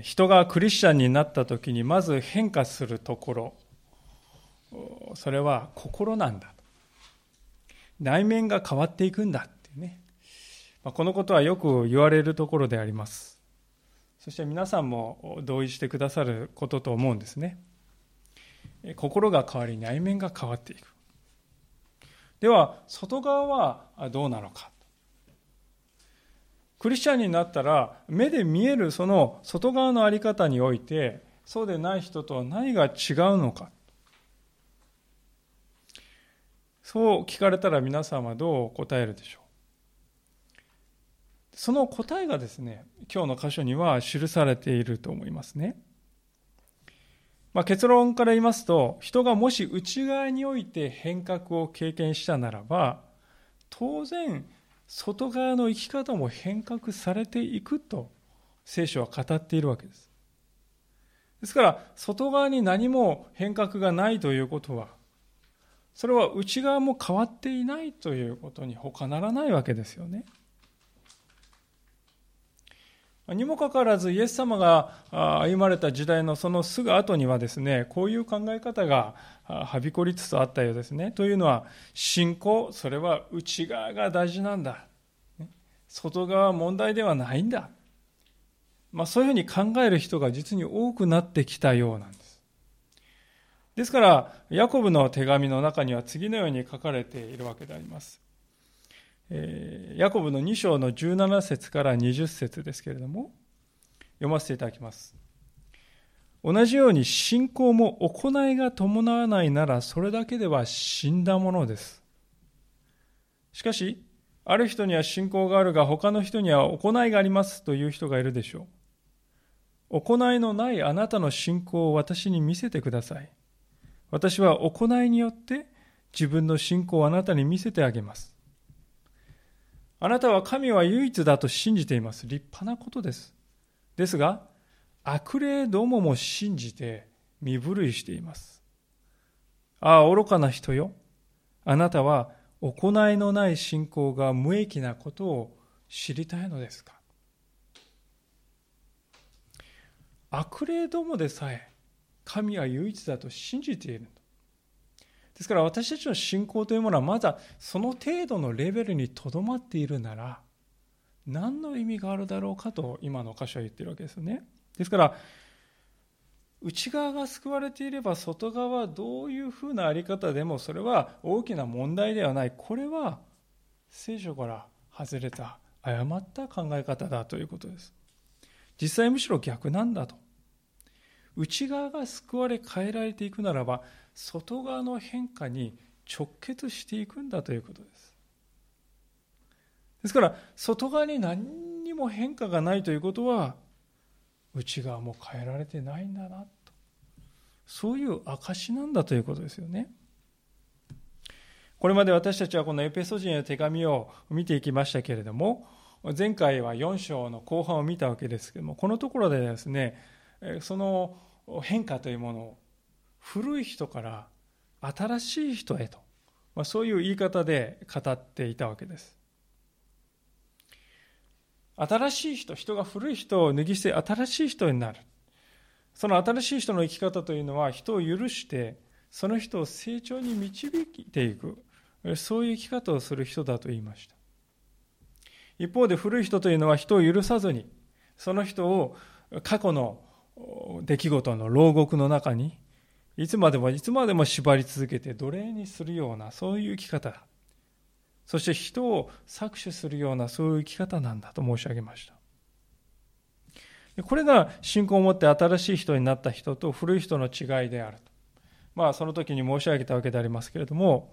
人がクリスチャンになった時にまず変化するところ、それは心なんだ。内面が変わっていくんだってね。まこのことはよく言われるところであります。そして皆さんも同意してくださることと思うんですね。心が変わり内面が変わっていく。では、外側はどうなのか。クリスチャンになったら、目で見えるその外側の在り方において、そうでない人とは何が違うのか。そう聞かれたら皆さんはどう答えるでしょうその答えがですね、今日の箇所には記されていると思いますね。まあ、結論から言いますと、人がもし内側において変革を経験したならば、当然、外側の生き方も変革されていくと聖書は語っているわけです。ですから、外側に何も変革がないということは、それは内側も変わっていないということに他ならないわけですよね。にもかかわらず、イエス様が歩まれた時代のそのすぐ後にはですね、こういう考え方がはびこりつつあったようですね。というのは、信仰、それは内側が大事なんだ。外側問題ではないんだ。まあ、そういうふうに考える人が実に多くなってきたようなんです。ですから、ヤコブの手紙の中には次のように書かれているわけであります。ヤコブの2章の17節から20節ですけれども、読ませていただきます。同じように信仰も行いが伴わないならそれだけでは死んだものです。しかし、ある人には信仰があるが他の人には行いがありますという人がいるでしょう。行いのないあなたの信仰を私に見せてください。私は行いによって自分の信仰をあなたに見せてあげます。あなたは神は唯一だと信じています。立派なことです。ですが、悪霊どもも信じて身震いしています。ああ、愚かな人よ。あなたは行いのない信仰が無益なことを知りたいのですか悪霊どもでさえ神は唯一だと信じている。ですから私たちの信仰というものはまだその程度のレベルにとどまっているなら何の意味があるだろうかと今の箇所は言ってるわけですよね。ですから内側が救われていれば外側はどういうふうなあり方でもそれは大きな問題ではない。これは聖書から外れた誤った考え方だということです。実際むしろ逆なんだと。内側が救われ変えられていくならば外側の変化に直結していくんだということです。ですから外側に何にも変化がないということは内側も変えられてないんだなと。そういう証なんだということですよね。これまで私たちはこのエペソ人への手紙を見ていきましたけれども前回は4章の後半を見たわけですけれどもこのところでですねその変化というものを古い人から新しい人へと、まあ、そういう言い方で語っていたわけです。新しい人、人が古い人を脱ぎ捨て新しい人になる。その新しい人の生き方というのは人を許して、その人を成長に導いていく。そういう生き方をする人だと言いました。一方で古い人というのは人を許さずに、その人を過去の出来事の牢獄の中にいつまでもいつまでも縛り続けて奴隷にするようなそういう生き方。そして人を搾取するようなそういう生き方なんだと申し上げました。これが信仰を持って新しい人になった人と古い人の違いであると。まあその時に申し上げたわけでありますけれども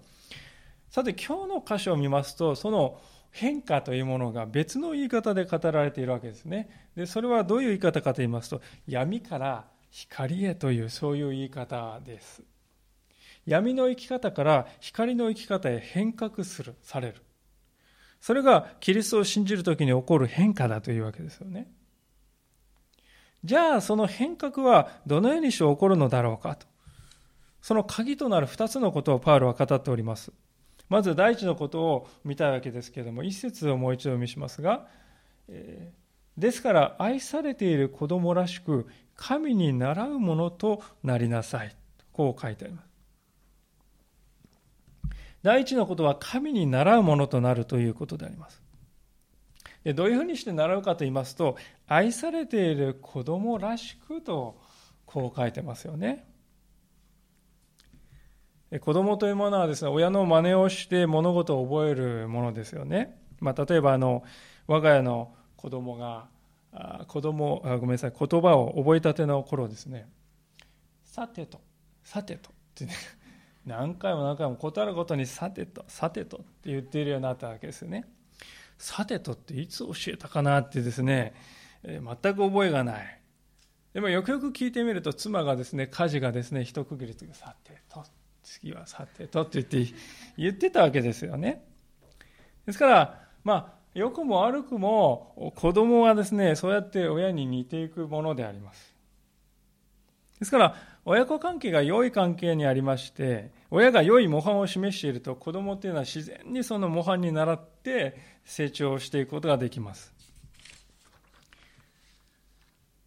さて今日の箇所を見ますとその変化というものが別の言い方で語られているわけですねでそれはどういう言い方かと言いますと闇から光へというそういう言い方です。闇の生き方から光の生き方へ変革する、される。それがキリストを信じるときに起こる変化だというわけですよね。じゃあその変革はどのようにして起こるのだろうかと。その鍵となる二つのことをパウロは語っております。まず第一のことを見たいわけですけれども、一節をもう一度見しますが、えーですから愛されている子供らしく神に倣うものとなりなさい。こう書いてあります。第一のことは神に習うものとなるということであります。でどういうふうにして習うかと言いますと、愛されている子供らしくとこう書いてますよね。子供というものはですね、親の真似をして物事を覚えるものですよね。まあ、例えばあの、我が家の子供が、あ子供あごめんなさい、言葉を覚えたての頃ですね、さてと、さてとってね、何回も何回も断るごとにさてと、さてとって言っているようになったわけですよね。さてとっていつ教えたかなってですね、えー、全く覚えがない。でもよくよく聞いてみると妻がですね、家事がですね、一区切りとさてと、次はさてとって言って、言ってたわけですよね。ですから、まあ、良くも悪くも子供はですね、そうやって親に似ていくものであります。ですから、親子関係が良い関係にありまして、親が良い模範を示していると、子供というのは自然にその模範に倣って成長していくことができます。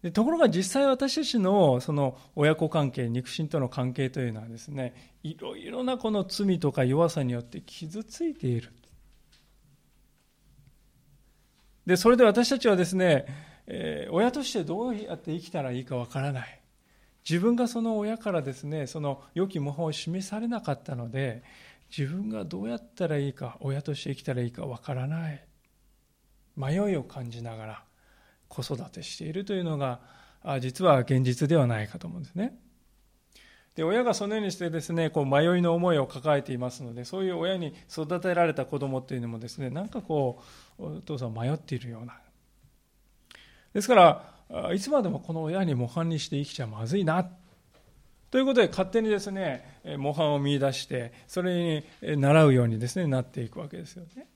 でところが実際私たちのその親子関係、肉親との関係というのはですね、いろいろなこの罪とか弱さによって傷ついている。で、それで私たちはですね、えー、親としてどうやって生きたらいいかわからない。自分がその親からですね、その良き模範を示されなかったので、自分がどうやったらいいか、親として生きたらいいかわからない。迷いを感じながら子育てしているというのが、実は現実ではないかと思うんですね。で親がそのようにしてですねこう迷いの思いを抱えていますのでそういう親に育てられた子供っていうのもですねなんかこうお父さん迷っているような。ですからいつまでもこの親に模範にして生きちゃまずいな。ということで勝手にですね模範を見出してそれに習うようにですねなっていくわけですよね。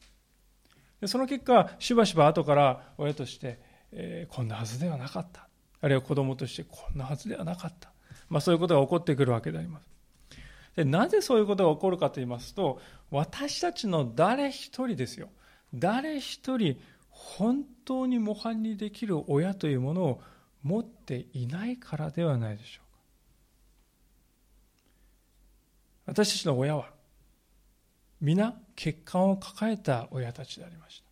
でその結果しばしば後から親として、えー、こんなはずではなかったあるいは子供としてこんなはずではなかったまあ、そういうことが起こってくるわけであります。でなぜそういうことが起こるかと言いますと、私たちの誰一人ですよ。誰一人本当に模範にできる親というものを持っていないからではないでしょうか。私たちの親は皆欠陥を抱えた親たちでありました。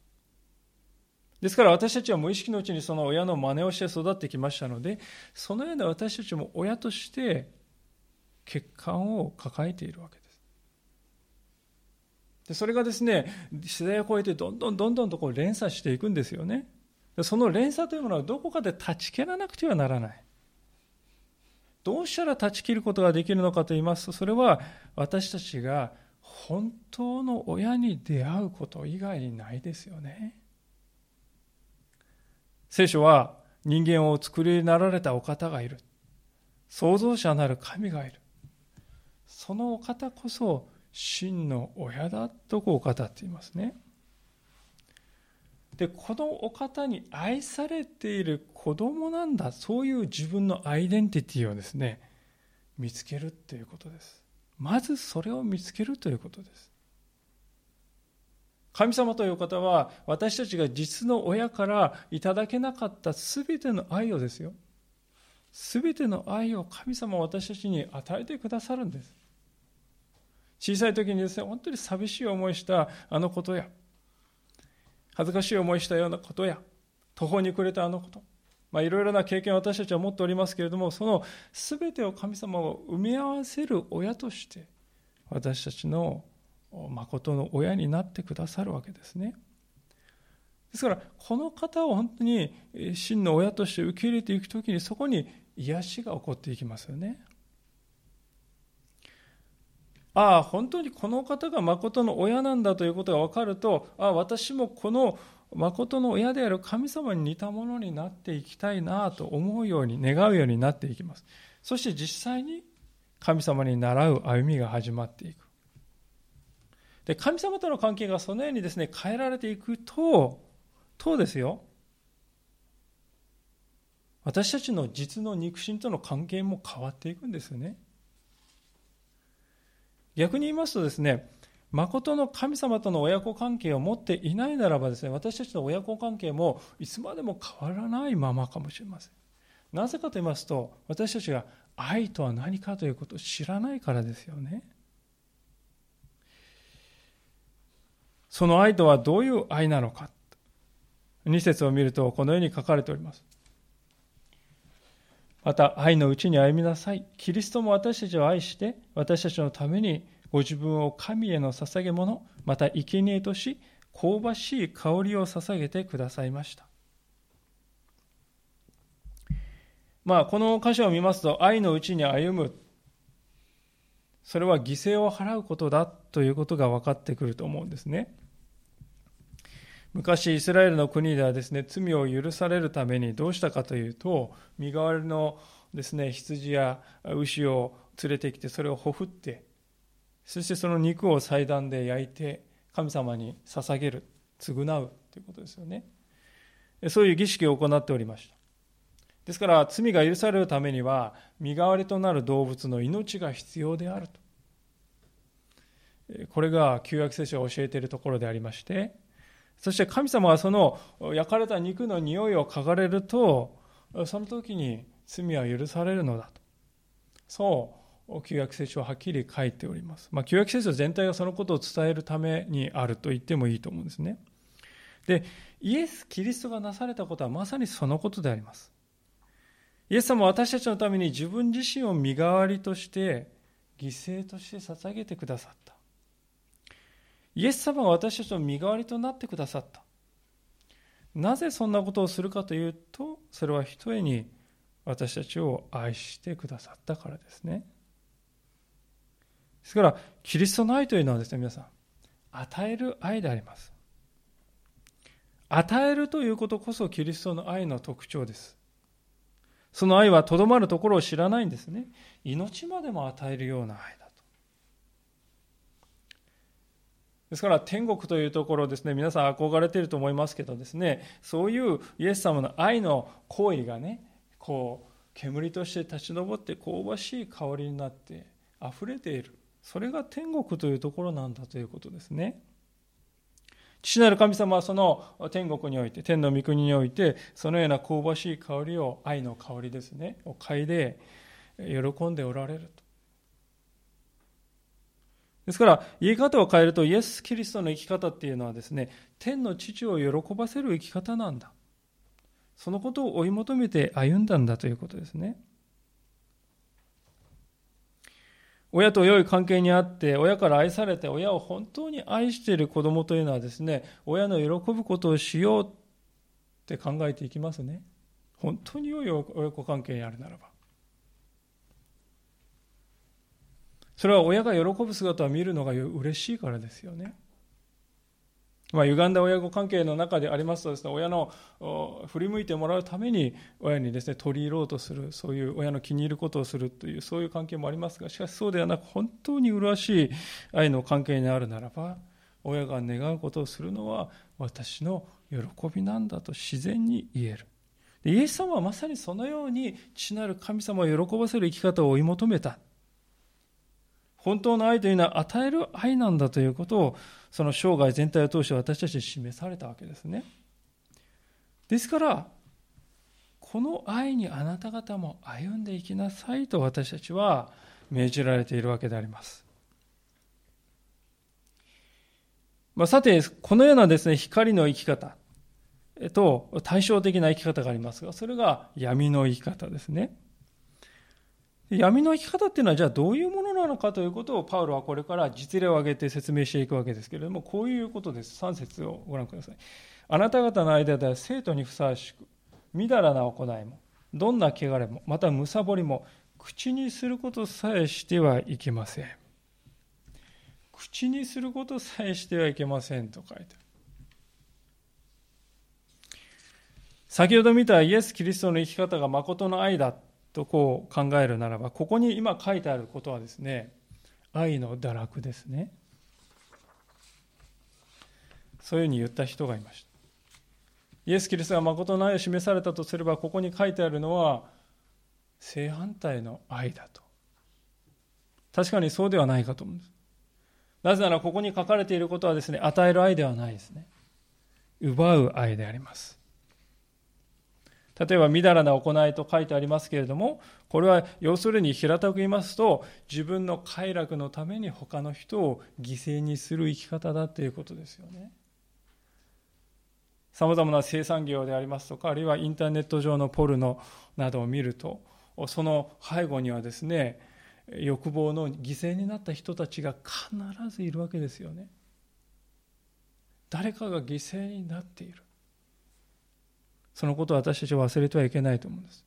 ですから私たちは無意識のうちにその親の真似をして育ってきましたので、そのような私たちも親として欠陥を抱えているわけです。でそれがですね、世代を超えてどんどんどんどんとこう連鎖していくんですよね。その連鎖というものはどこかで断ち切らなくてはならない。どうしたら断ち切ることができるのかと言いますと、それは私たちが本当の親に出会うこと以外にないですよね。聖書は人間を作りになられたお方がいる。創造者なる神がいる。そのお方こそ真の親だとこう語っていますね。で、このお方に愛されている子供なんだ。そういう自分のアイデンティティをですね、見つけるということです。まずそれを見つけるということです。神様という方は私たちが実の親からいただけなかった全ての愛をですよ。全ての愛を神様は私たちに与えてくださるんです。小さい時にですね、本当に寂しい思いしたあのことや、恥ずかしい思いしたようなことや、途方に暮れたあのこと、まあ、いろいろな経験を私たちは持っておりますけれども、その全てを神様を埋め合わせる親として、私たちの誠の親になってくださるわけですね。ですから、この方を本当に真の親として受け入れていくときに、そこに癒しが起こっていきますよね。ああ、本当にこの方が誠の親なんだということが分かると、ああ、私もこの誠の親である神様に似たものになっていきたいなと思うように、願うようになっていきます。そして実際に神様に習う歩みが始まっていく。で、神様との関係がそのようにですね、変えられていくと、とですよ、私たちの実の肉親との関係も変わっていくんですよね。逆に言いますとですね、誠の神様との親子関係を持っていないならばですね、私たちの親子関係もいつまでも変わらないままかもしれません。なぜかと言いますと、私たちが愛とは何かということを知らないからですよね。その愛とはどういう愛なのか。2節を見るとこのように書かれております。また愛のうちに歩みなさい。キリストも私たちを愛して私たちのためにご自分を神への捧げ物、また生贄とし、香ばしい香りを捧げてくださいました。まあ、この箇所を見ますと、愛のうちに歩む。それは犠牲を払うことだということが分かってくると思うんですね。昔、イスラエルの国ではですね、罪を許されるためにどうしたかというと、身代わりのですね、羊や牛を連れてきて、それをほふって、そしてその肉を祭壇で焼いて神様に捧げる償うということですよねそういう儀式を行っておりましたですから罪が許されるためには身代わりとなる動物の命が必要であるとこれが旧約聖書が教えているところでありましてそして神様はその焼かれた肉の匂いを嗅がれるとその時に罪は許されるのだとそう旧約聖書ははっきり書いております。まあ、旧約聖書全体がそのことを伝えるためにあると言ってもいいと思うんですね。で、イエス・キリストがなされたことはまさにそのことであります。イエス様は私たちのために自分自身を身代わりとして犠牲として捧げてくださった。イエス様は私たちの身代わりとなってくださった。なぜそんなことをするかというと、それはひとえに私たちを愛してくださったからですね。ですから、キリストの愛というのはですね、皆さん、与える愛であります。与えるということこそキリストの愛の特徴です。その愛はとどまるところを知らないんですね。命までも与えるような愛だと。ですから天国というところですね、皆さん憧れていると思いますけどですね、そういうイエス様の愛の行為がね、こう、煙として立ち上って香ばしい香りになって溢れている。それが天国というところなんだということですね。父なる神様はその天国において、天の御国において、そのような香ばしい香りを、愛の香りですね、を嗅いで、喜んでおられると。ですから、言い方を変えると、イエス・キリストの生き方っていうのはですね、天の父を喜ばせる生き方なんだ。そのことを追い求めて歩んだんだということですね。親と良い関係にあって、親から愛されて、親を本当に愛している子供というのはですね、親の喜ぶことをしようって考えていきますね。本当に良い親子関係にあるならば。それは親が喜ぶ姿を見るのが嬉しいからですよね。まあ、歪んだ親子関係の中でありますとですね、親の振り向いてもらうために親にですね、取り入ろうとする、そういう親の気に入ることをするという、そういう関係もありますが、しかしそうではなく、本当に麗しい愛の関係にあるならば、親が願うことをするのは私の喜びなんだと自然に言える。イエス様はまさにそのように父なる神様を喜ばせる生き方を追い求めた。本当の愛というのは与える愛なんだということをその生涯全体を通して私たちに示されたわけですね。ですから、この愛にあなた方も歩んでいきなさいと私たちは命じられているわけであります。まあ、さて、このようなですね、光の生き方と対照的な生き方がありますが、それが闇の生き方ですね。闇の生き方っていうのはじゃあどういうものなのかということをパウロはこれから実例を挙げて説明していくわけですけれどもこういうことです。3節をご覧ください。あなた方の間では生徒にふさわしくみだらな行いもどんな汚れもまたむさぼりも口にすることさえしてはいけません。口にすることさえしてはいけませんと書いてある。先ほど見たイエス・キリストの生き方が誠の愛だとこう考えるならば、ここに今書いてあることはですね、愛の堕落ですね。そういうふうに言った人がいました。イエス・キリストが誠の愛を示されたとすれば、ここに書いてあるのは、正反対の愛だと。確かにそうではないかと思うんです。なぜならここに書かれていることはですね、与える愛ではないですね。奪う愛であります。例えば、みだらな行いと書いてありますけれども、これは要するに平たく言いますと、自分の快楽のために他の人を犠牲にする生き方だということですよね。さまざまな生産業でありますとか、あるいはインターネット上のポルノなどを見ると、その背後にはですね、欲望の犠牲になった人たちが必ずいるわけですよね。誰かが犠牲になっている。そのことを私たちは忘れてはいけないと思うんです。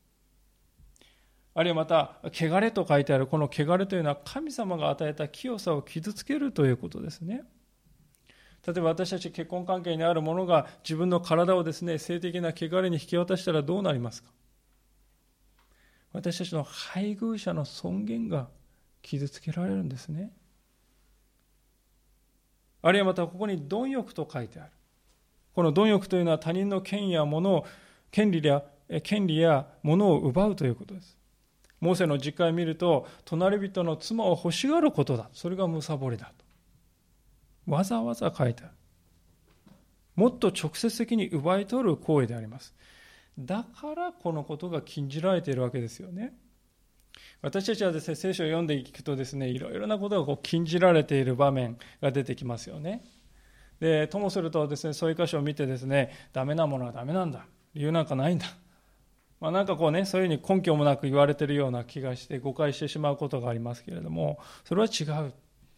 あるいはまた、汚れと書いてあるこの汚れというのは神様が与えた清さを傷つけるということですね。例えば私たち結婚関係にある者が自分の体をですね、性的な汚れに引き渡したらどうなりますか？私たちの配偶者の尊厳が傷つけられるんですね。あるいはまたここに貪欲と書いてある。この貪欲というのは他人の権や物を、権利や、権利や物を奪うということです。モーセの実会を見ると、隣人の妻を欲しがることだ。それがむさぼりだと。わざわざ書いてある。もっと直接的に奪い取る行為であります。だからこのことが禁じられているわけですよね。私たちはですね、聖書を読んでいくとですね、いろいろなことがこう禁じられている場面が出てきますよね。で、ともするとですね、そういう箇所を見てですね、ダメなものはダメなんだ。理由なんかないんだ。まあ、なんかこうね、そういうふうに根拠もなく言われてるような気がして誤解してしまうことがありますけれども、それは違う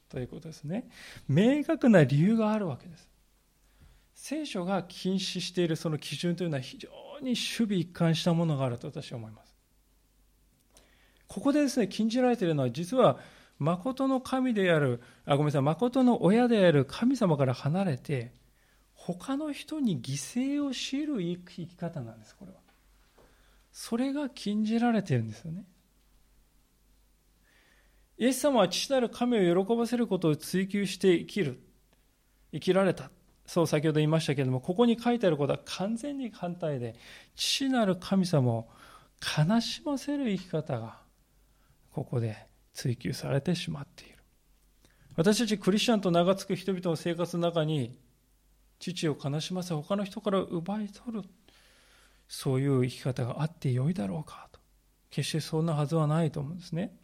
ということですね。明確な理由があるわけです。聖書が禁止しているその基準というのは非常に守備一貫したものがあると私は思います。ここでですね、禁じられているのは実は、誠の神である、あ、ごめんなさい、誠の親である神様から離れて、他の人に犠牲を強いる生き方なんです、これは。それが禁じられてるんですよね。イエス様は父なる神を喜ばせることを追求して生きる。生きられた。そう先ほど言いましたけれども、ここに書いてあることは完全に反対で、父なる神様を悲しませる生き方がここで追求されてしまっている。私たちクリスチャンと名が付く人々の生活の中に、父を悲しませ、他の人から奪い取る、そういう生き方があってよいだろうかと。決してそんなはずはないと思うんですね。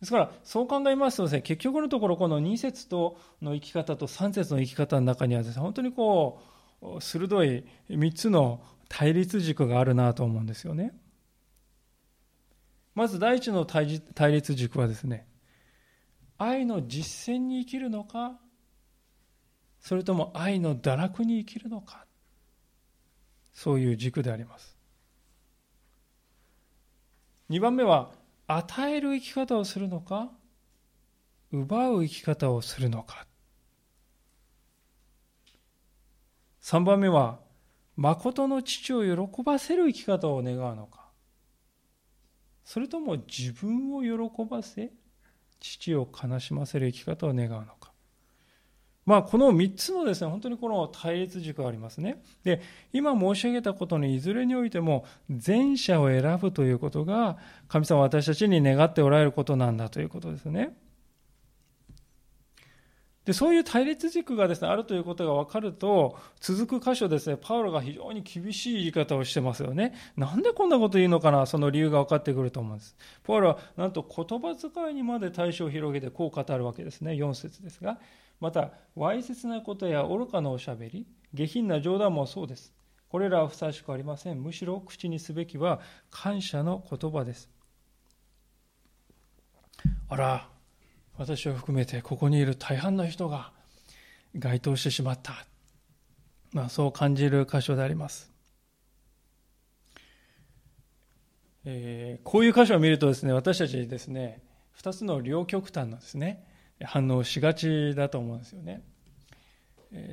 ですから、そう考えますとですね、結局のところ、この2節との生き方と3節の生き方の中にはですね、本当にこう、鋭い3つの対立軸があるなと思うんですよね。まず第一の対立軸はですね、愛の実践に生きるのか、それとも愛の堕落に生きるのか、そういう軸であります。2番目は、与える生き方をするのか、奪う生き方をするのか。3番目は、誠の父を喜ばせる生き方を願うのか。それとも自分を喜ばせ、父を悲しませる生き方を願うのか。まあ、この3つのですね、本当にこの対立軸がありますね。で、今申し上げたことのいずれにおいても、前者を選ぶということが、神様私たちに願っておられることなんだということですね。で、そういう対立軸がですね、あるということが分かると、続く箇所ですね、パウロが非常に厳しい言い方をしてますよね。なんでこんなこと言うのかな、その理由が分かってくると思うんです。パウロは、なんと言葉遣いにまで対象を広げてこう語るわけですね。4節ですが。また、わいせつなことや愚かなおしゃべり、下品な冗談もそうです。これらはふさわしくありません。むしろ口にすべきは感謝の言葉です。あら、私を含めてここにいる大半の人が該当してしまった。まあ、そう感じる箇所であります。えー、こういう箇所を見るとですね、私たちですね、二つの両極端のですね、反応しがちだと思うんですよね。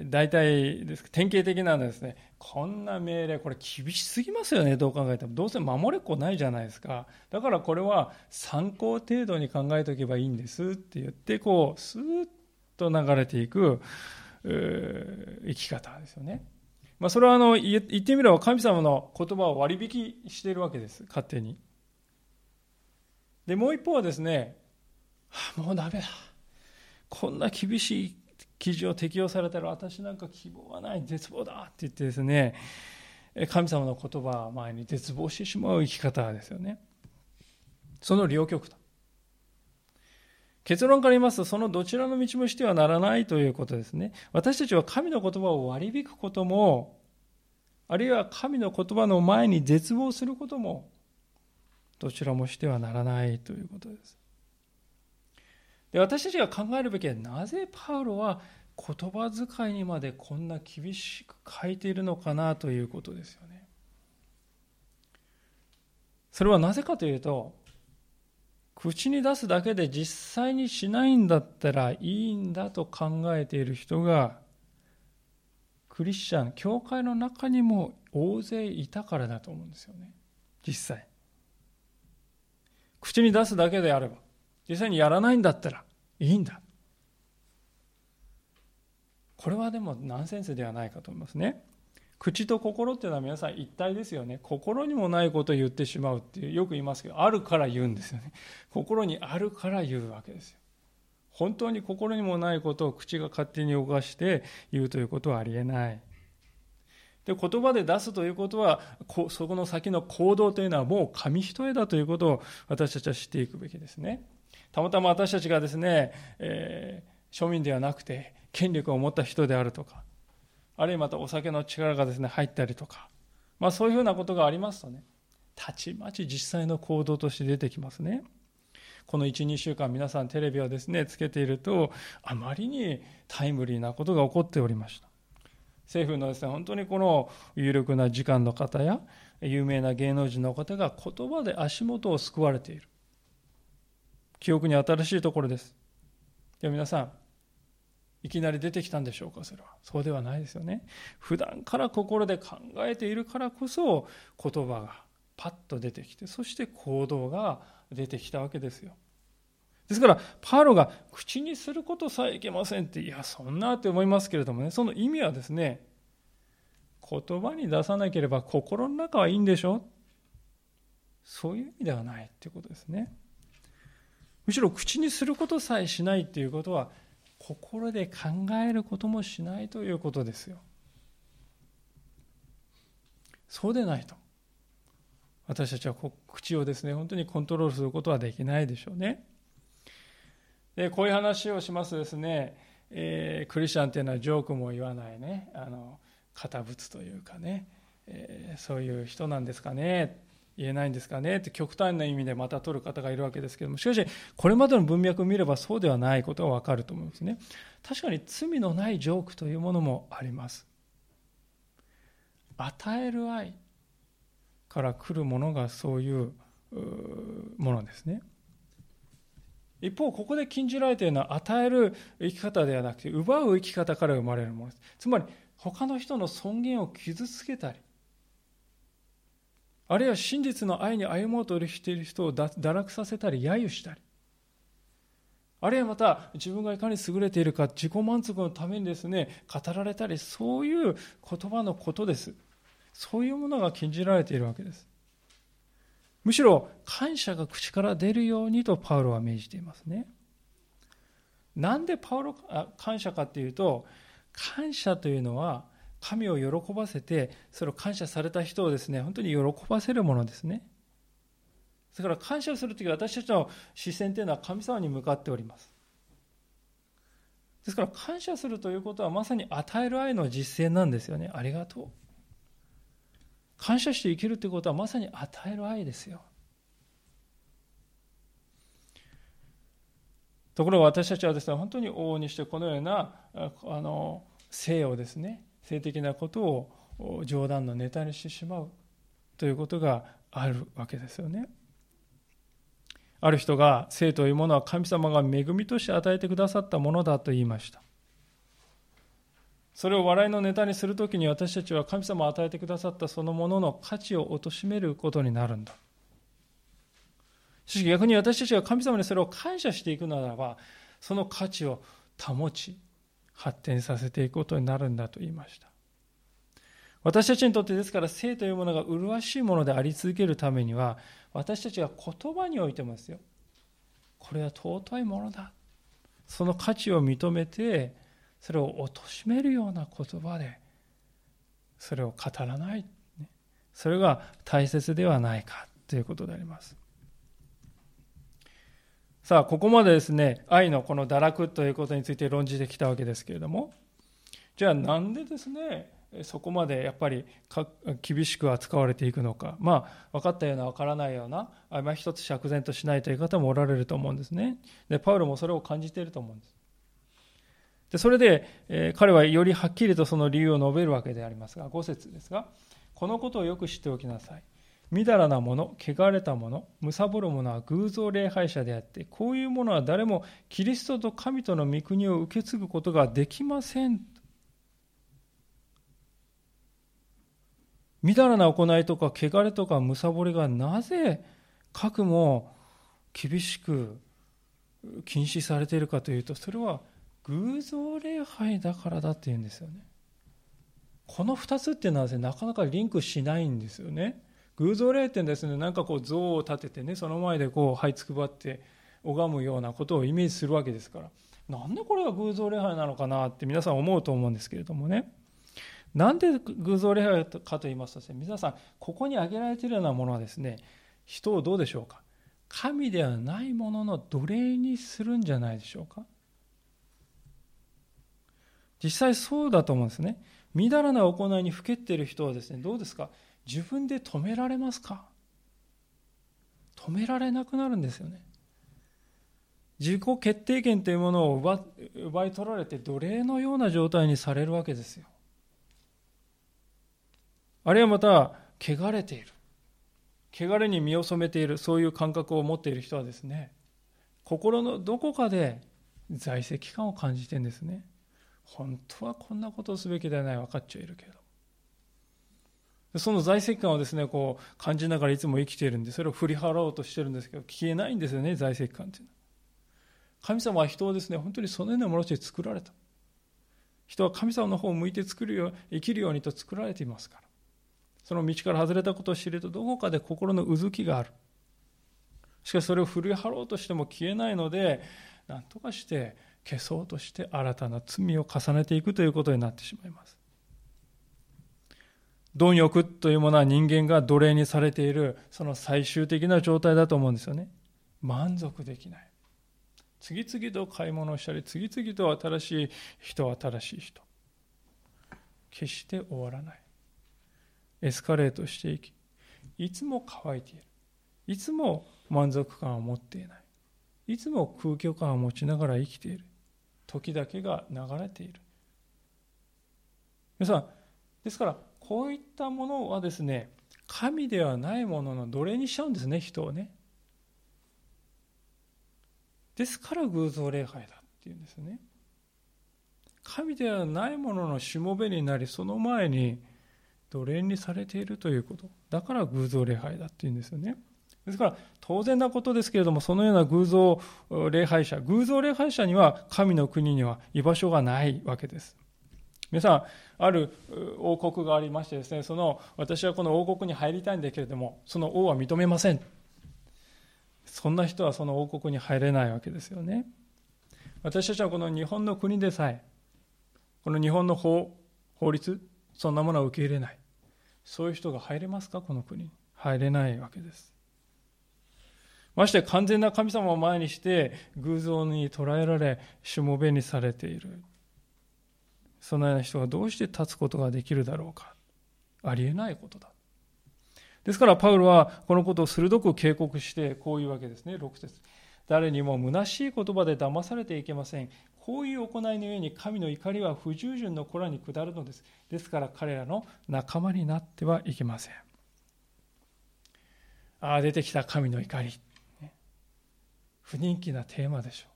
大体です典型的なのはですね、こんな命令、これ厳しすぎますよね、どう考えても。どうせ守れっこないじゃないですか。だからこれは参考程度に考えておけばいいんですって言って、こう、スーッと流れていく生き方ですよね。まあ、それはあの言ってみれば神様の言葉を割引しているわけです、勝手に。で、もう一方はですね、あ、もうダメだ。こんな厳しい記事を適用されたら私なんか希望はない絶望だって言ってですね神様の言葉を前に絶望してしまう生き方ですよね。その両極端。結論から言いますとそのどちらの道もしてはならないということですね。私たちは神の言葉を割り引くこともあるいは神の言葉の前に絶望することもどちらもしてはならないということです。で私たちが考えるべきはなぜパウロは言葉遣いにまでこんな厳しく書いているのかなということですよね。それはなぜかというと口に出すだけで実際にしないんだったらいいんだと考えている人がクリスチャン教会の中にも大勢いたからだと思うんですよね。実際。口に出すだけであれば。実際にやらないんだったらいいんだ。これはでもナンセンスではないかと思いますね。口と心っていうのは皆さん一体ですよね。心にもないことを言ってしまうっていうよく言いますけどあるから言うんですよね。心にあるから言うわけですよ。本当に心にもないことを口が勝手に動かして言うということはありえない。で言葉で出すということはそこの先の行動というのはもう紙一重だということを私たちは知っていくべきですね。たまたま私たちがですね、えー、庶民ではなくて権力を持った人であるとかあるいはまたお酒の力がですね入ったりとか、まあ、そういうふうなことがありますとねたちまち実際の行動として出てきますね。この12週間皆さんテレビをですねつけているとあまりにタイムリーなことが起こっておりました。政府のですね本当にこの有力な時間の方や有名な芸能人の方が言葉で足元を救われている。記憶に新しいところです。では皆さん、いきなり出てきたんでしょうか？それは。そうではないですよね。普段から心で考えているからこそ言葉がパッと出てきて、そして行動が出てきたわけですよ。ですから、パウロが口にすることさえいけませんって、いや、そんなって思いますけれどもね、その意味はですね、言葉に出さなければ心の中はいいんでしょ？そういう意味ではないっていうことですね。むしろ口にすることさえしないということは心で考えることもしないということですよ。そうでないと私たちは口をですね本当にコントロールすることはできないでしょうね。でこういう話をしますとですね、えー、クリスチャンっていうのはジョークも言わないね。あの堅物というかね、えー、そういう人なんですかね。言えないんですかねって極端な意味でまた取る方がいるわけですけどもしかしこれまでの文脈を見ればそうではないことがわかると思うんですね。確かに罪のないジョークというものもあります。与える愛から来るものがそういうものですね。一方ここで禁じられているのは与える生き方ではなくて奪う生き方から生まれるものです。つまり他の人の尊厳を傷つけたりあるいは真実の愛に歩もうとしている人を堕落させたり揶揄したり。あるいはまた自分がいかに優れているか自己満足のためにですね語られたりそういう言葉のことです。そういうものが禁じられているわけです。むしろ感謝が口から出るようにとパウロは命じていますね。なんでパウロあ感謝かっていうと感謝というのは神を喜ばせて、それを感謝された人をですね、本当に喜ばせるものですね。だから感謝するとき私たちの視線というのは神様に向かっております。ですから感謝するということはまさに与える愛の実践なんですよね。ありがとう。感謝して生きるということはまさに与える愛ですよ。ところが私たちはですね、本当に往々にしてこのようなあの性をですね、性的なことを冗談のネタにしてしまうということがあるわけですよね。ある人が性というものは神様が恵みとして与えてくださったものだと言いました。それを笑いのネタにするときに私たちは神様を与えてくださったそのものの価値を貶めることになるんだ。しかし逆に私たちが神様にそれを感謝していくならば、その価値を保ち、発展させていくことになるんだと言いました。私たちにとってですから性というものが麗しいものであり続けるためには私たちが言葉においてもですよこれは尊いものだ。その価値を認めてそれを貶めるような言葉でそれを語らない。それが大切ではないかということであります。さあここまでですね愛のこの堕落ということについて論じてきたわけですけれどもじゃあなんでですねそこまでやっぱり厳しく扱われていくのか、まあ、分かったような分からないような、まあ、一つ釈然としないという方もおられると思うんですね。で、パウロもそれを感じていると思うんです。でそれで、えー、彼はよりはっきりとその理由を述べるわけでありますが、5節ですが、このことをよく知っておきなさい。みだらなもの、汚れたもの、むさぼるものは偶像礼拝者であって、こういうものは誰もキリストと神との御国を受け継ぐことができません。みだらな行いとか汚れとかむさぼりがなぜ核も厳しく禁止されているかというとそれは偶像礼拝だからだっていうんですよねこの2つっていうのはねなかなかリンクしないんですよね偶像礼ってですね。なんかこう像を立ててねその前でこう這いつくばって拝むようなことをイメージするわけですから。なんでこれが偶像礼拝なのかなって皆さん思うと思うんですけれどもね。なんで偶像礼拝かと言いますとですね、皆さん、ここに挙げられているようなものはですね、人をどうでしょうか。神ではないものの奴隷にするんじゃないでしょうか。実際そうだと思うんですね。みだらな行いにふけっている人はですね、どうですか？自分で止められますか？止められなくなるんですよね。自己決定権というものを奪奪い取られて奴隷のような状態にされるわけですよ。あるいはまた、汚れている。汚れに身を染めている、そういう感覚を持っている人はですね、心のどこかで在籍感を感じてんですね。本当はこんなことをすべきではない、分かっちゃいるけど。その在籍感をですね、こう感じながらいつも生きているんで、それを振り払おうとしてるんですけど、消えないんですよね、在籍感っていうのは。神様は人をですね、本当にそのようなものとして作られた。人は神様の方を向いて作るよ生きるようにと作られていますから。その道から外れたことを知るとどこかで心のうずきがあるしかしそれを振り払おうとしても消えないので何とかして消そうとして新たな罪を重ねていくということになってしまいます貪欲というものは人間が奴隷にされているその最終的な状態だと思うんですよね。満足できない。次々と買い物をしたり次々と新しい人新しい人。決して終わらない。エスカレートしていきいつも乾いている。いつも満足感を持っていない。いつも空虚感を持ちながら生きている。時だけが流れている。皆さんですからこういったものはですね神ではないものの奴隷にしちゃうんですね人をね。ですから偶像礼拝だっていうんですね。神ではないもののしもべになりその前に奴隷にされているということ。だから偶像礼拝だっていうんですよね。ですから当然なことですけれどもそのような偶像礼拝者偶像礼拝者には神の国には居場所がないわけです。皆さんある王国がありましてですねその私はこの王国に入りたいんだけれどもその王は認めません。そんな人はその王国に入れないわけですよね。私たちはこの日本の国でさえこの日本の法法律そんなものは受け入れない。そういう人が入れますか？この国に。入れないわけです。まして完全な神様を前にして偶像に捕らえられしもべにされている。そのような人がどうして立つことができるだろうかありえないことだですからパウロはこのことを鋭く警告してこういうわけですね6節誰にも虚しい言葉で騙されていけませんこういう行いの上に神の怒りは不従順の子らに下るのです。ですから彼らの仲間になってはいけません。ああ、出てきた神の怒り。不人気なテーマでしょう。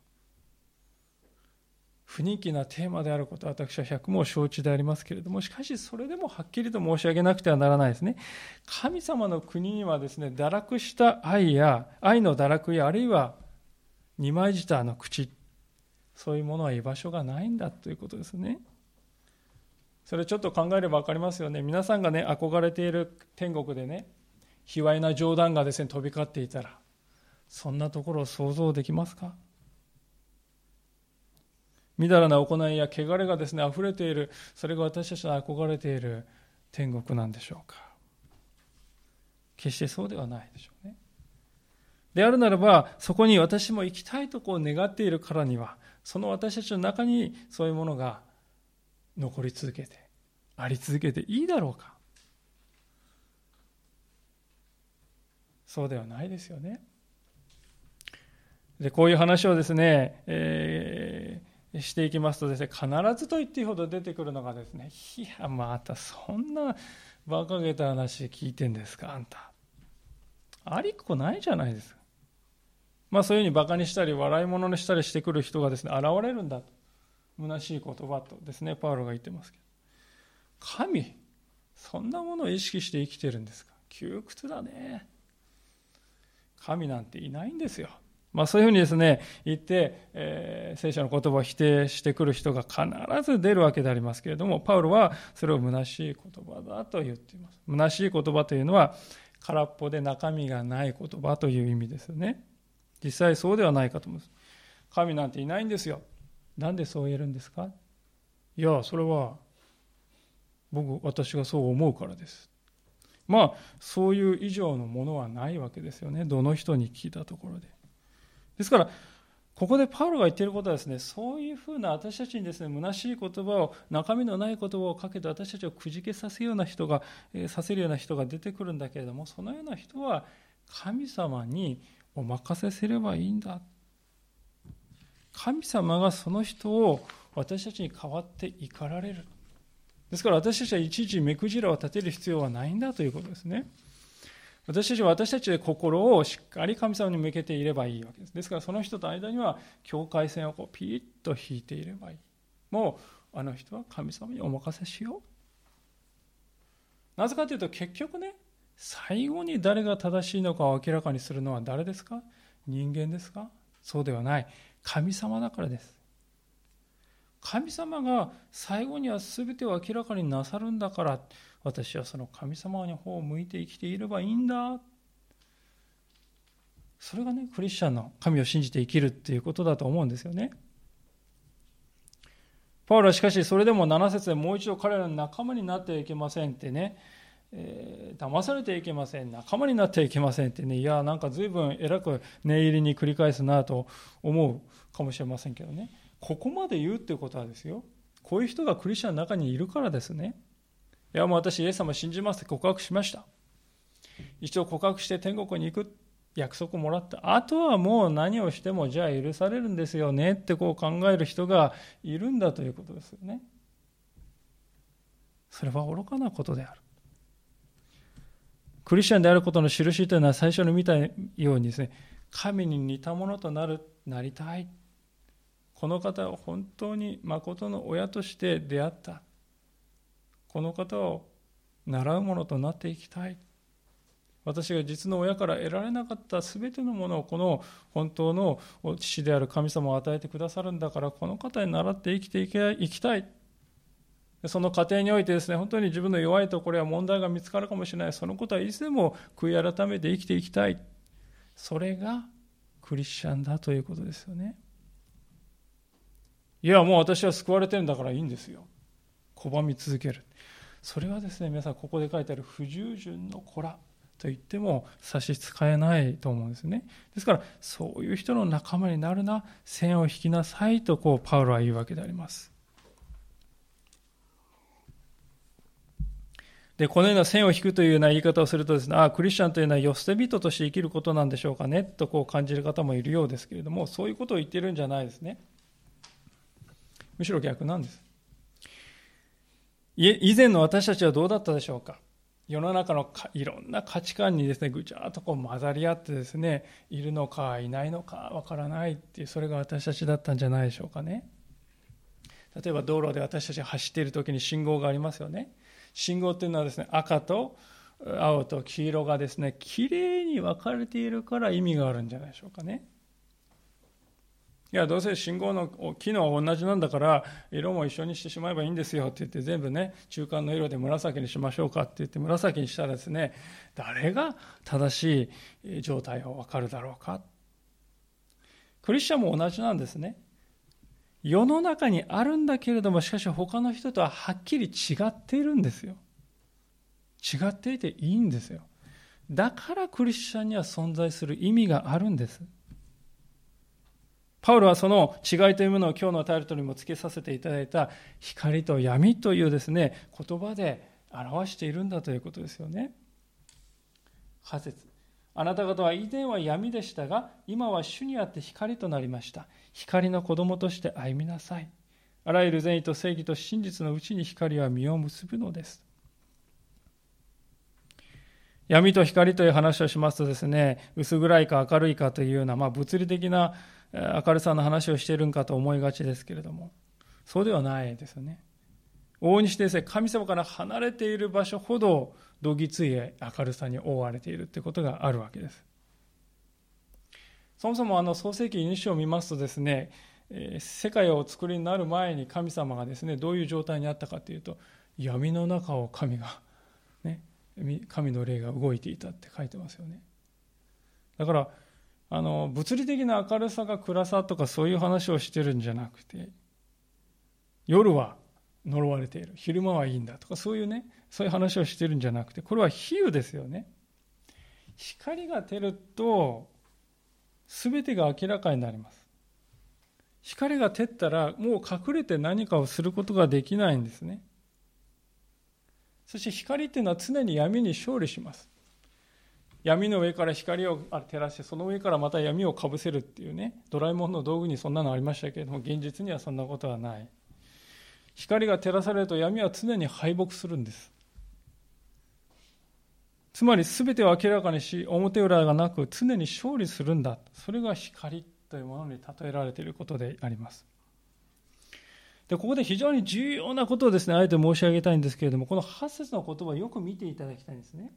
不人気なテーマであることは私は百も承知でありますけれども、しかしそれでもはっきりと申し上げなくてはならないですね。神様の国にはですね、堕落した愛や、愛の堕落や、あるいは二枚舌の口、そういうものは居場所がないんだということですね。それちょっと考えれば分かりますよね。皆さんがね、憧れている天国でね、卑猥な冗談がですね、飛び交っていたら、そんなところを想像できますか？みだらな行いや汚れがですね、溢れている、それが私たちの憧れている天国なんでしょうか。決してそうではないでしょうね。であるならば、そこに私も行きたいとこう願っているからには、その私たちの中にそういうものが残り続けて、あり続けていいだろうか。そうではないですよね。でこういう話をですね、えー、していきますとですね、必ずと言っていいほど出てくるのがですね、いや、またそんな馬鹿げた話聞いてんですか、あんた。ありっこないじゃないですか。まあそういうふうに馬鹿にしたり、笑い物にしたりしてくる人がですね、現れるんだと。虚しい言葉とですね、パウロが言ってますけど。神、そんなものを意識して生きてるんですか窮屈だね。神なんていないんですよ。まあ、そういうふうにですね、言って、えー、聖書の言葉を否定してくる人が必ず出るわけでありますけれども、パウロはそれを虚しい言葉だと言っています。虚しい言葉というのは、空っぽで中身がない言葉という意味ですよね。実際そうではないかと思います。神なんていないんですよ。なんでそう言えるんですか？いや、それは、僕、私がそう思うからです。まあ、そういう以上のものはないわけですよね。どの人に聞いたところで。ですから、ここでパウロが言っていることはですね、そういうふうな私たちにですね、虚しい言葉を、中身のない言葉をかけて私たちをくじけさせような人が、えー、させるような人が出てくるんだけれども、そのような人は神様にお任せすればいいんだ。神様がその人を私たちに代わって怒られる。ですから私たちはいちいち目くじらを立てる必要はないんだということですね。私たちは私たちで心をしっかり神様に向けていればいいわけです。ですからその人と間には境界線をこうピリッと引いていればいい。もうあの人は神様にお任せしよう。なぜかというと結局ね、最後に誰が正しいのかを明らかにするのは誰ですか？人間ですか？そうではない。神様だからです。神様が最後には全てを明らかになさるんだから私はその神様に方を向いて生きていればいいんだ。それがねクリスチャンの神を信じて生きるっていうことだと思うんですよね。パウロはしかしそれでも7節でもう一度彼らの仲間になってはいけませんってね、えー、騙されてはいけません。仲間になってはいけませんってね。いやなんか随分偉く念入りに繰り返すなと思うかもしれませんけどね。ここまで言うっていうことはですよ。こういう人がクリスチャンの中にいるからですね。いやもう私イエス様信じますって告白しました。一応告白して天国に行く約束もらった。あとはもう何をしてもじゃあ許されるんですよねってこう考える人がいるんだということですよね。それは愚かなことである。クリスチャンであることの印というのは最初に見たようにですね神に似たものとなるなりたい。この方を本当に誠の親として出会った。この方を習うものとなっていきたい。私が実の親から得られなかった全てのものをこの本当の父である神様を与えてくださるんだからこの方に倣って生きていきたい。その過程においてですね本当に自分の弱いところや問題が見つかるかもしれない。そのことはいつでも悔い改めて生きていきたい。それがクリスチャンだということですよね。いやもう私は救われてるんだからいいんですよ。拒み続ける。それはですね皆さんここで書いてある不従順の子らと言っても差し支えないと思うんですね。ですからそういう人の仲間になるな線を引きなさいとこうパウロは言うわけであります。でこのような線を引くというような言い方をするとですねああクリスチャンというのはよ捨て人として生きることなんでしょうかねとこう感じる方もいるようですけれどもそういうことを言ってるんじゃないですね。むしろ逆なんです。以前の私たちはどうだったでしょうか？世の中のいろんな価値観にですねぐちゃっとこう混ざり合ってですねいるのかいないのかわからないっていうそれが私たちだったんじゃないでしょうかね。例えば道路で私たち走っている時に信号がありますよね。信号っていうのはですね赤と青と黄色がですねきれいに分かれているから意味があるんじゃないでしょうかね。いやどうせ信号の機能は同じなんだから色も一緒にしてしまえばいいんですよって言って全部ね中間の色で紫にしましょうかって言って紫にしたらですね誰が正しい状態を分かるだろうかクリスチャンも同じなんですね世の中にあるんだけれども、しかし他の人とははっきり違っているんですよ。違っていていいんですよ。だからクリスチャンには存在する意味があるんです。パウロはその違いというものを今日のタイトルにもつけさせていただいた光と闇というですね、言葉で表しているんだということですよね。仮説。あなた方は以前は闇でしたが、今は主にあって光となりました。光の子供として歩みなさい。あらゆる善意と正義と真実のうちに光は実を結ぶのです。闇と光という話をしますとですね、薄暗いか明るいかというような、まあ、物理的な明るさの話をしているんかと思いがちですけれども、そうではないですよね。往々にしてですね、神様から離れている場所ほど、どぎつい明るさに覆われているということがあるわけです。そもそもあの創世記2章を見ますとですね、世界をお作りになる前に神様がですね、どういう状態にあったかというと、闇の中を神が、ね、神の霊が動いていたって書いてますよね。だから、あの、物理的な明るさが暗さとかそういう話をしてるんじゃなくて、夜は呪われている。昼間はいいんだとかそういうね、そういう話をしてるんじゃなくて、これは比喩ですよね。光が照ると、全てが明らかになります。光が照ったら、もう隠れて何かをすることができないんですね。そして光っていうのは常に闇に勝利します。闇の上から光を照らして、その上からまた闇をかぶせるっていうね、ドラえもんの道具にそんなのありましたけれども、現実にはそんなことはない。光が照らされると闇は常に敗北するんです。つまり全てを明らかにし、表裏がなく常に勝利するんだ。それが光というものに例えられていることであります。で、ここで非常に重要なことをですね、あえて申し上げたいんですけれども、この8節の言葉をよく見ていただきたいんですね。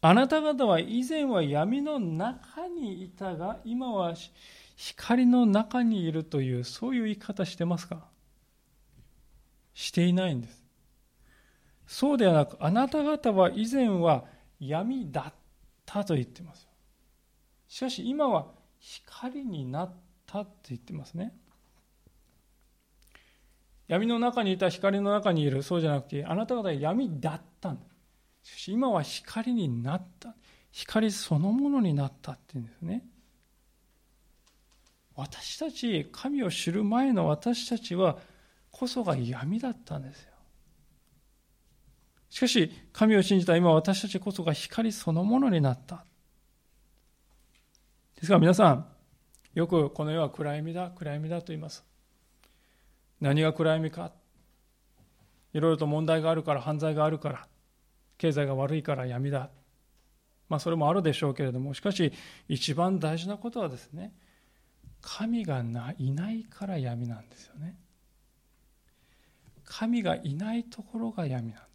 あなた方は以前は闇の中にいたが、今は光の中にいるという、そういう言い方してますか？していないんです。そうではなく、あなた方は以前は闇だったと言ってます。しかし今は光になったって言ってますね。闇の中にいた光の中にいる。そうじゃなくて、あなた方は闇だったんだ。しかし今は光になった。光そのものになったって言うんですね。私たち、神を知る前の私たちは、こそが闇だったんですよ。しかし、神を信じた今私たちこそが光そのものになった。ですから皆さん、よくこの世は暗闇だ、暗闇だと言います。何が暗闇か。いろいろと問題があるから、犯罪があるから、経済が悪いから闇だ。まあそれもあるでしょうけれども、しかし一番大事なことはですね、神がいないから闇なんですよね。神がいないところが闇なんです。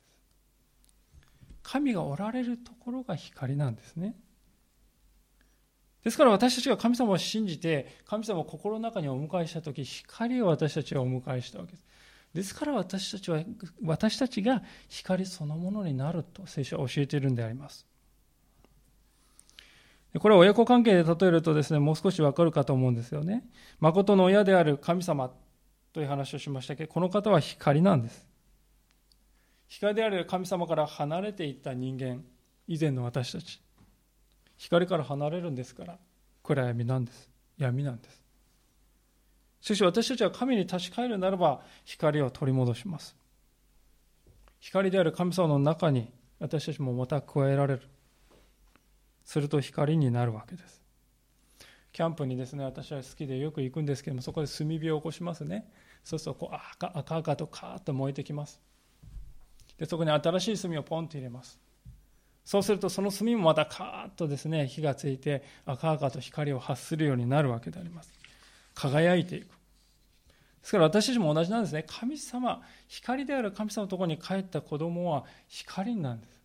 神がおられるところが光なんですね。ですから私たちが神様を信じて、神様を心の中にお迎えしたとき、光を私たちはお迎えしたわけです。ですから私たちは、私たちが光そのものになると聖書は教えているんであります。これは親子関係で例えるとですね、もう少しわかるかと思うんですよね。誠の親である神様という話をしましたけど、この方は光なんです。光である神様から離れていった人間、以前の私たち。光から離れるんですから暗闇なんです闇なんですしかし私たちは神に立ち返るならば光を取り戻します。光である神様の中に私たちもまた加えられる。すると光になるわけです。キャンプにですね私は好きでよく行くんですけどもそこで炭火を起こしますね。そうするとこう赤赤々とカーッと燃えてきます。でそこに新しい炭をポンと入れます。そうするとその炭もまたカーッとですね火がついて赤々と光を発するようになるわけであります。輝いていくですから私たちも同じなんですね神様光である神様のところに帰った子供は光なんです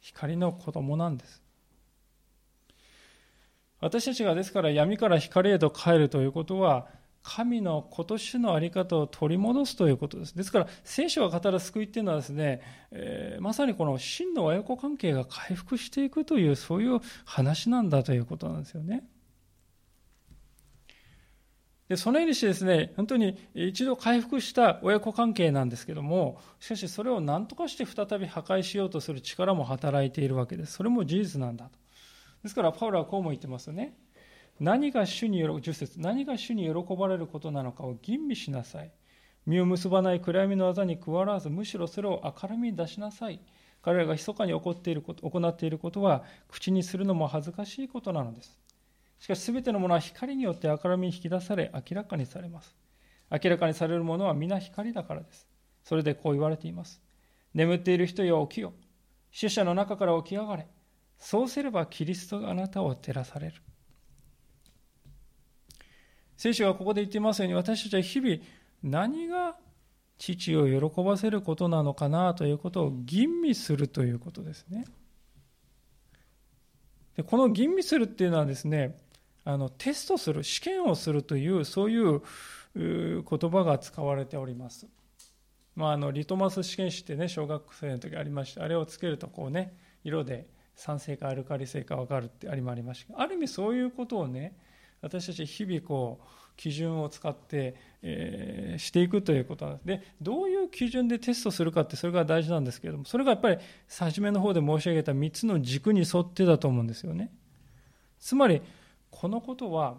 光の子供なんです私たちがですから闇から光へと帰るということは神の今年の在り方を取り戻すということです。ですから、聖書が語る救いっていうのはですね、えー、まさにこの真の親子関係が回復していくという、そういう話なんだということなんですよね。で、そのようにしてですね、本当に一度回復した親子関係なんですけども、しかしそれを何とかして再び破壊しようとする力も働いているわけです。それも事実なんだと。ですから、パウロはこうも言ってますよね。何が主に喜10節何が主に喜ばれることなのかを吟味しなさい。実を結ばない暗闇の技に加わらず、むしろそれを明るみに出しなさい。彼らが密かに起こっていること行っていることは、口にするのも恥ずかしいことなのです。しかし、すべてのものは光によって明るみに引き出され、明らかにされます。明らかにされるものは皆光だからです。それでこう言われています。眠っている人よ起きよ。死者の中から起き上がれ。そうすればキリストがあなたを照らされる。聖書はここで言っていますように、私たちは日々何が父を喜ばせることなのかなということを吟味するということですね。でこの吟味するっていうのはですね、あのテストする、試験をするという、そういう言葉が使われております。まあ、あのリトマス試験紙ってね、小学生の時ありまして、あれをつけるとこうね、色で酸性かアルカリ性か分かるってありもありました。ある意味そういうことをね、私たち日々こう基準を使って、えー、していくということなんです。でどういう基準でテストするかってそれが大事なんですけれどもそれがやっぱり初めの方で申し上げた3つの軸に沿ってだと思うんですよね。つまりこのことは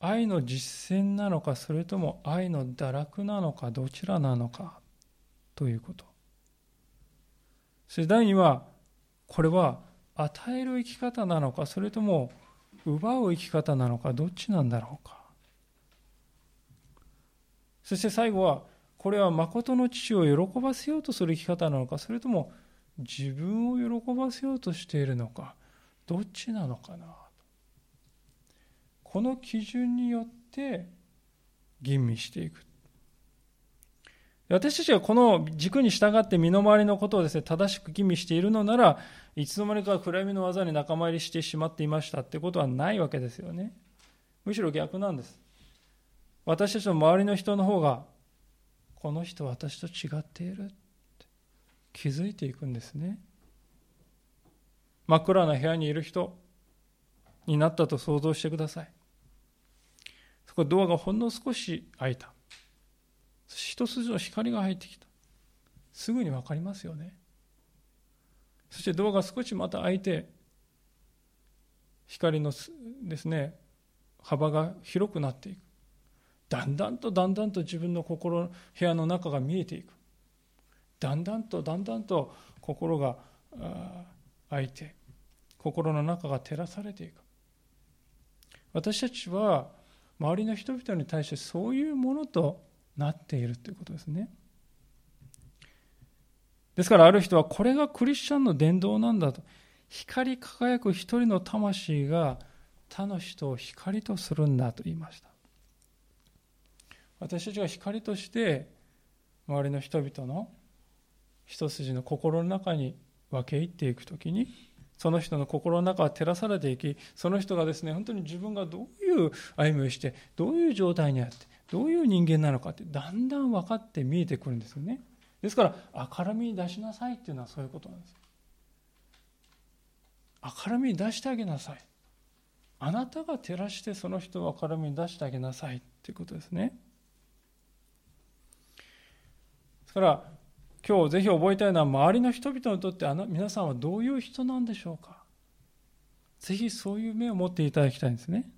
愛の実践なのかそれとも愛の堕落なのかどちらなのかということ。そして第2はこれは与える生き方なのかそれとも奪う生き方なのかどっちなんだろうか。そして最後はこれは誠の父を喜ばせようとする生き方なのかそれとも自分を喜ばせようとしているのかどっちなのかな。この基準によって吟味していく私たちがこの軸に従って身の回りのことをですね正しく吟味しているのならいつの間にか暗闇の技に仲間入りしてしまっていましたってことはないわけですよね。むしろ逆なんです。私たちの周りの人の方が、この人私と違っているって気づいていくんですね。真っ暗な部屋にいる人になったと想像してください。そこドアがほんの少し開いた。一筋の光が入ってきた。すぐに分かりますよね。そしてドアが少しまた開いて光のですね幅が広くなっていくだんだんとだんだんと自分の心部屋の中が見えていくだんだんとだんだんと心が開いて心の中が照らされていく私たちは周りの人々に対してそういうものとなっているということですね。ですからある人はこれがクリスチャンの伝道なんだと。光り輝く一人の魂が他の人を光とするんだと言いました。私たちが光として周りの人々の一筋の心の中に分け入っていくときにその人の心の中は照らされていきその人がですね本当に自分がどういう歩みをしてどういう状態にあってどういう人間なのかってだんだん分かって見えてくるんですよね。ですから明るみに出しなさいっていうのはそういうことなんです。明るみに出してあげなさい。あなたが照らしてその人を明るみに出してあげなさいっていうことですね。ですから今日ぜひ覚えたいのは周りの人々にとってあの皆さんはどういう人なんでしょうかぜひそういう目を持っていただきたいんですね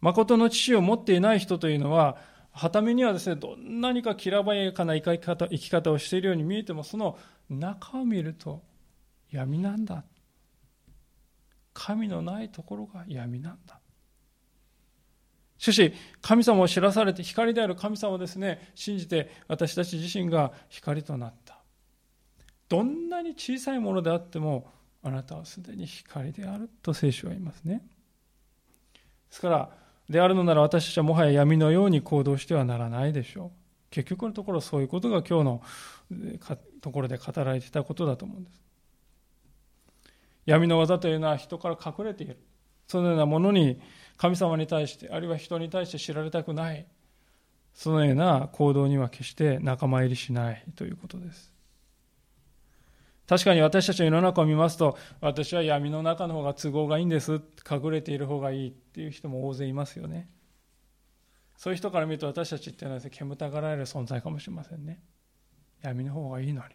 誠の父を持っていない人というのははためにはですね、どんなにかきらばやかな生き方生き方をしているように見えても、その中を見ると闇なんだ。神のないところが闇なんだ。しかし、神様を知らされて、光である神様をですね、信じて、私たち自身が光となった。どんなに小さいものであっても、あなたはすでに光であると聖書は言いますね。ですから、であるのなら私たちはもはや闇のように行動してはならないでしょう。結局のところそういうことが今日のところで語られていたことだと思うんです。闇の技というのは人から隠れている。そのようなものに神様に対して、あるいは人に対して知られたくない。そのような行動には決して仲間入りしないということです。確かに私たちの世の中を見ますと、私は闇の中の方が都合がいいんです。隠れている方がいいっていう人も大勢いますよね。そういう人から見ると私たちっていうのは煙たがられる存在かもしれませんね闇の方がいいのに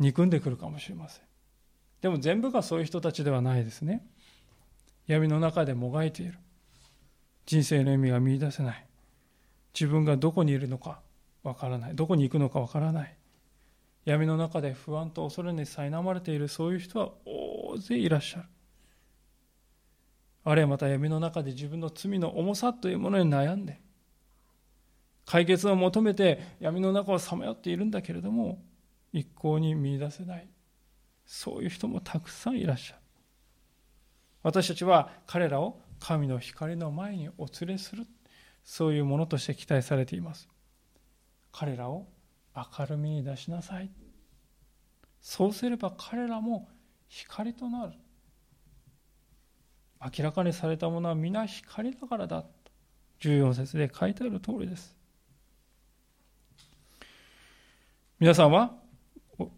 憎んでくるかもしれませんでも全部がそういう人たちではないですね闇の中でもがいている。人生の意味が見いだせない。自分がどこにいるのかわからない。どこに行くのかわからない。闇の中で不安と恐れに苛まれている。そういう人は大勢いらっしゃる。あるいはまた闇の中で自分の罪の重さというものに悩んで。解決を求めて闇の中をさまよっているんだけれども一向に見いだせない。そういう人もたくさんいらっしゃる。私たちは彼らを神の光の前にお連れするそういうものとして期待されています。彼らを明るみに出しなさい。そうすれば彼らも光となる。明らかにされたものは皆光だからだ。14節で書いてある通りです。皆さんは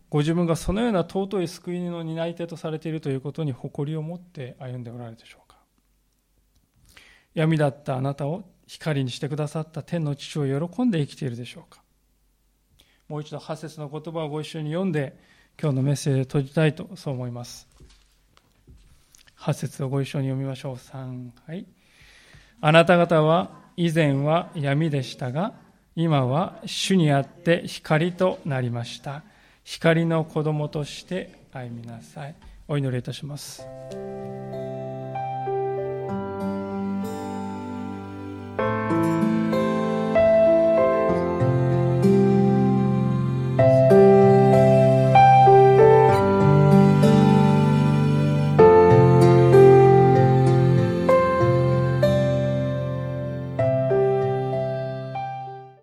ご自分がそのような尊い救いの担い手とされているということに誇りを持って歩んでおられるでしょうか。闇だったあなたを光にしてくださった天の父を喜んで生きているでしょうか。もう一度8節の言葉をご一緒に読んで今日のメッセージを閉じたいとそう思います。8節をご一緒に読みましょう。3はい。あなた方は以前は闇でしたが今は主にあって光となりました。光の子供として歩みなさい。お祈りいたします。